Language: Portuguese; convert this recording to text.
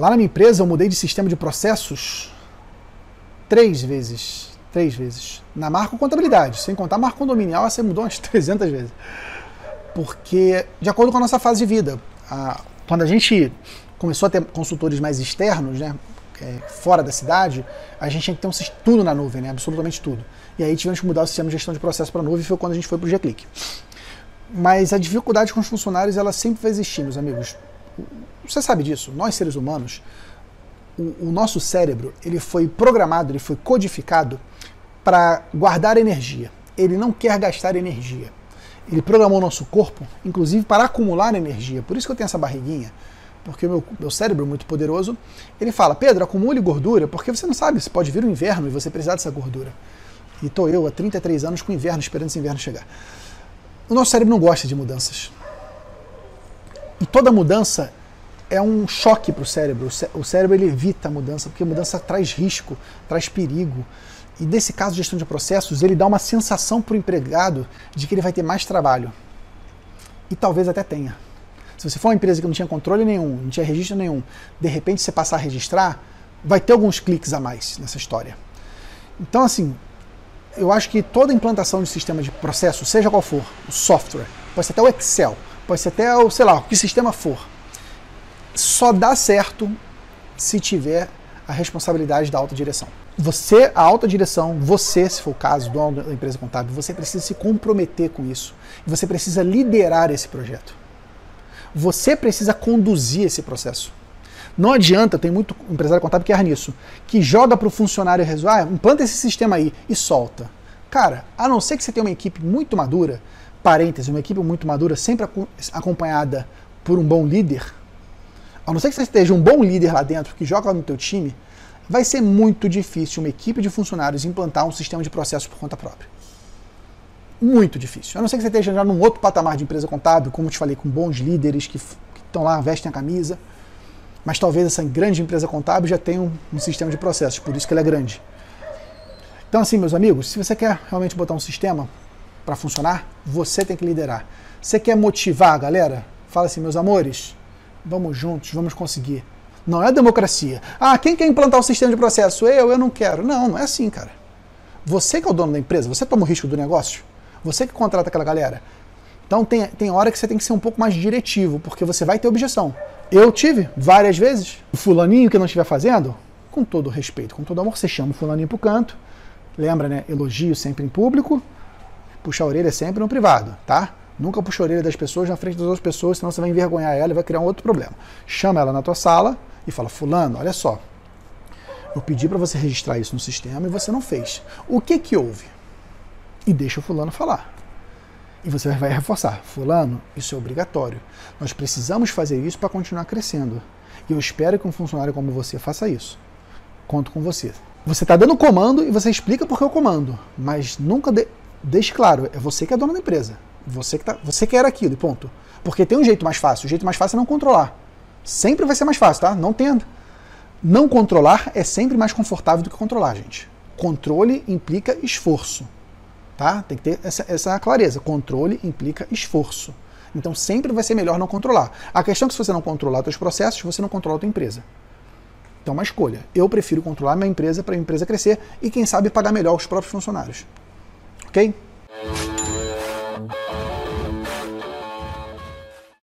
lá na minha empresa eu mudei de sistema de processos três vezes. Três vezes. Na marca contabilidade, sem contar marca condominial, você mudou umas 300 vezes. Porque, de acordo com a nossa fase de vida, a, quando a gente começou a ter consultores mais externos, né, é, fora da cidade, a gente tinha que ter um, tudo na nuvem, né, absolutamente tudo. E aí tivemos que mudar o sistema de gestão de processo para a nuvem, foi quando a gente foi para o G-Click. Mas a dificuldade com os funcionários, ela sempre vai existir, meus amigos. Você sabe disso, nós seres humanos, o, o nosso cérebro, ele foi programado, ele foi codificado para guardar energia. Ele não quer gastar energia. Ele programou o nosso corpo, inclusive, para acumular energia. Por isso que eu tenho essa barriguinha, porque meu, meu cérebro é muito poderoso. Ele fala, Pedro, acumule gordura, porque você não sabe, se pode vir o inverno e você precisar dessa gordura. E estou eu há 33 anos com inverno, esperando esse inverno chegar. O nosso cérebro não gosta de mudanças. E toda mudança é um choque para o cérebro. O cérebro ele evita a mudança, porque a mudança traz risco, traz perigo. E nesse caso gestão de processos, ele dá uma sensação para o empregado de que ele vai ter mais trabalho. E talvez até tenha. Se você for uma empresa que não tinha controle nenhum, não tinha registro nenhum, de repente você passar a registrar, vai ter alguns cliques a mais nessa história. Então, assim, eu acho que toda implantação de sistema de processo, seja qual for, o software, pode ser até o Excel, pode ser até o, sei lá, o que sistema for, só dá certo se tiver a responsabilidade da alta direção. Você, a alta direção, você, se for o caso, dono da empresa contábil, você precisa se comprometer com isso. Você precisa liderar esse projeto. Você precisa conduzir esse processo. Não adianta, tem muito empresário contábil que erra nisso, que joga para o funcionário resolver, ah, implanta esse sistema aí e solta. Cara, a não ser que você tenha uma equipe muito madura, parênteses, uma equipe muito madura, sempre acompanhada por um bom líder, a não ser que você esteja um bom líder lá dentro que joga no teu time, vai ser muito difícil uma equipe de funcionários implantar um sistema de processo por conta própria. Muito difícil. A não ser que você esteja já num outro patamar de empresa contábil, como te falei, com bons líderes que estão lá, vestem a camisa. Mas talvez essa grande empresa contábil já tenha um, um sistema de processos, por isso que ela é grande. Então, assim, meus amigos, se você quer realmente botar um sistema para funcionar, você tem que liderar. Você quer motivar a galera? Fala assim, meus amores, vamos juntos, vamos conseguir. Não é democracia. Ah, quem quer implantar o sistema de processo? Eu, eu não quero. Não, não é assim, cara. Você que é o dono da empresa, você toma o risco do negócio, você que contrata aquela galera. Então tem, tem hora que você tem que ser um pouco mais diretivo, porque você vai ter objeção. Eu tive várias vezes. O fulaninho que não estiver fazendo, com todo respeito, com todo amor, você chama o fulaninho pro canto. Lembra, né? Elogio sempre em público, puxa a orelha sempre no privado, tá? Nunca puxa a orelha das pessoas na frente das outras pessoas, senão você vai envergonhar ela e vai criar um outro problema. Chama ela na tua sala, e fala: Fulano, olha só, eu pedi para você registrar isso no sistema e você não fez. O que que houve? E deixa o Fulano falar. E você vai reforçar: Fulano, isso é obrigatório. Nós precisamos fazer isso para continuar crescendo. E eu espero que um funcionário como você faça isso. Conto com você. Você está dando comando e você explica por que o comando, mas nunca. Deixe claro: é você que é dona da empresa. Você que, tá... você quer aquilo, ponto. Porque tem um jeito mais fácil. O jeito mais fácil é não controlar. Sempre vai ser mais fácil, tá? Não tenda. Não controlar é sempre mais confortável do que controlar, gente. Controle implica esforço. Tá? Tem que ter essa, essa clareza. Controle implica esforço. Então sempre vai ser melhor não controlar. A questão é que se você não controlar seus processos, você não controla a tua empresa. Então, uma escolha. Eu prefiro controlar minha empresa para a empresa crescer e, quem sabe, pagar melhor os próprios funcionários. Ok?